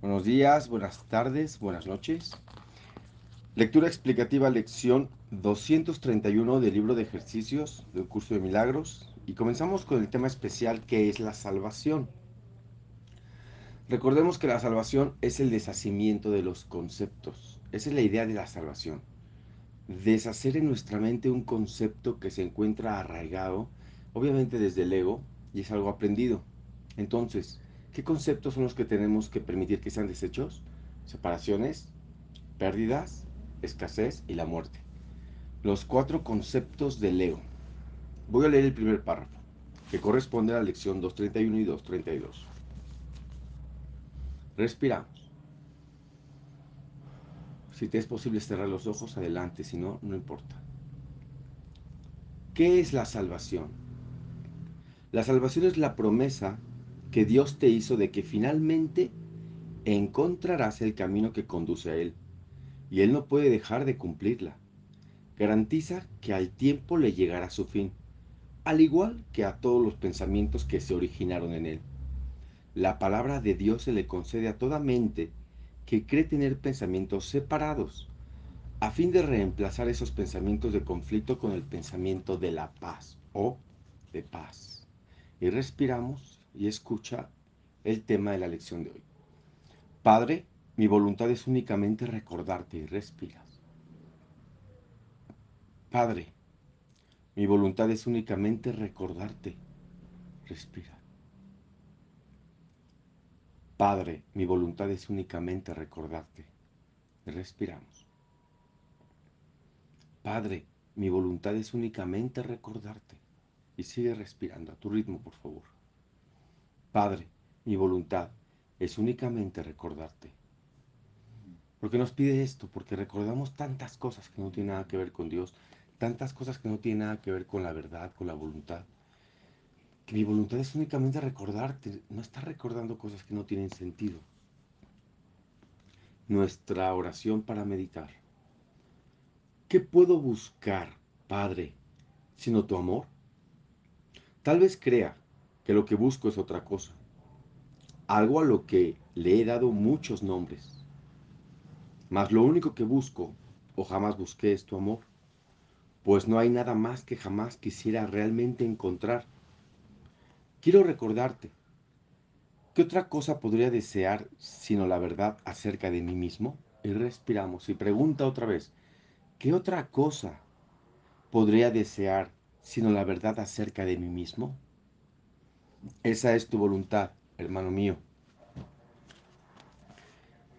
Buenos días, buenas tardes, buenas noches. Lectura explicativa, lección 231 del libro de ejercicios del curso de milagros. Y comenzamos con el tema especial que es la salvación. Recordemos que la salvación es el deshacimiento de los conceptos. Esa es la idea de la salvación. Deshacer en nuestra mente un concepto que se encuentra arraigado, obviamente desde el ego, y es algo aprendido. Entonces, ¿Qué conceptos son los que tenemos que permitir que sean desechos? Separaciones, pérdidas, escasez y la muerte. Los cuatro conceptos del ego. Voy a leer el primer párrafo, que corresponde a la lección 231 y 232. Respiramos. Si te es posible cerrar los ojos, adelante, si no, no importa. ¿Qué es la salvación? La salvación es la promesa que Dios te hizo de que finalmente encontrarás el camino que conduce a Él, y Él no puede dejar de cumplirla. Garantiza que al tiempo le llegará su fin, al igual que a todos los pensamientos que se originaron en Él. La palabra de Dios se le concede a toda mente que cree tener pensamientos separados, a fin de reemplazar esos pensamientos de conflicto con el pensamiento de la paz o de paz. Y respiramos y escucha el tema de la lección de hoy. Padre, mi voluntad es únicamente recordarte y respiras. Padre, mi voluntad es únicamente recordarte. Respira. Padre, mi voluntad es únicamente recordarte. Respiramos. Padre, mi voluntad es únicamente recordarte. Y sigue respirando a tu ritmo, por favor. Padre, mi voluntad es únicamente recordarte. ¿Por qué nos pide esto? Porque recordamos tantas cosas que no tienen nada que ver con Dios, tantas cosas que no tienen nada que ver con la verdad, con la voluntad. Que mi voluntad es únicamente recordarte, no estar recordando cosas que no tienen sentido. Nuestra oración para meditar. ¿Qué puedo buscar, Padre, sino tu amor? Tal vez crea que lo que busco es otra cosa. Algo a lo que le he dado muchos nombres. Mas lo único que busco o jamás busqué es tu amor, pues no hay nada más que jamás quisiera realmente encontrar. Quiero recordarte, ¿qué otra cosa podría desear sino la verdad acerca de mí mismo? Y respiramos y pregunta otra vez, ¿qué otra cosa podría desear sino la verdad acerca de mí mismo? Esa es tu voluntad, hermano mío.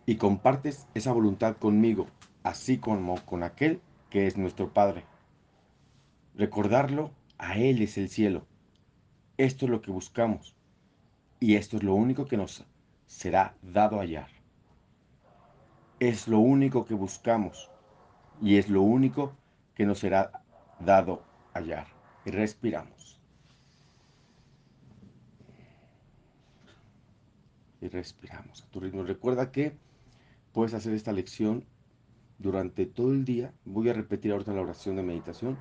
Y compartes esa voluntad conmigo, así como con aquel que es nuestro Padre. Recordarlo, a Él es el cielo. Esto es lo que buscamos. Y esto es lo único que nos será dado hallar. Es lo único que buscamos. Y es lo único que nos será dado hallar. Y respiramos. Y respiramos a tu ritmo. Recuerda que puedes hacer esta lección durante todo el día. Voy a repetir ahorita la oración de meditación.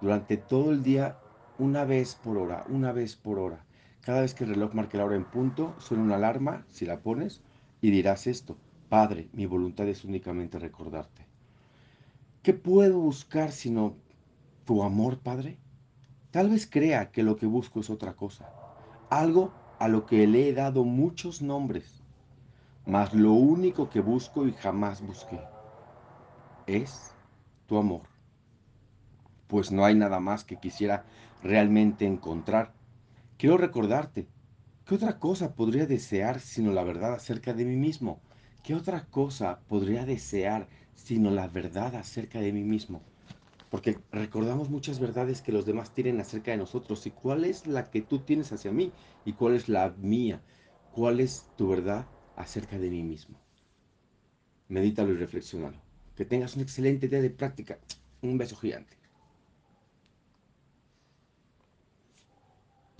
Durante todo el día, una vez por hora, una vez por hora. Cada vez que el reloj marque la hora en punto, suena una alarma, si la pones, y dirás esto. Padre, mi voluntad es únicamente recordarte. ¿Qué puedo buscar sino tu amor, Padre? Tal vez crea que lo que busco es otra cosa. Algo a lo que le he dado muchos nombres, mas lo único que busco y jamás busqué es tu amor. Pues no hay nada más que quisiera realmente encontrar. Quiero recordarte, ¿qué otra cosa podría desear sino la verdad acerca de mí mismo? ¿Qué otra cosa podría desear sino la verdad acerca de mí mismo? Porque recordamos muchas verdades que los demás tienen acerca de nosotros. ¿Y cuál es la que tú tienes hacia mí? ¿Y cuál es la mía? ¿Cuál es tu verdad acerca de mí mismo? Medítalo y reflexionalo. Que tengas un excelente día de práctica. Un beso gigante.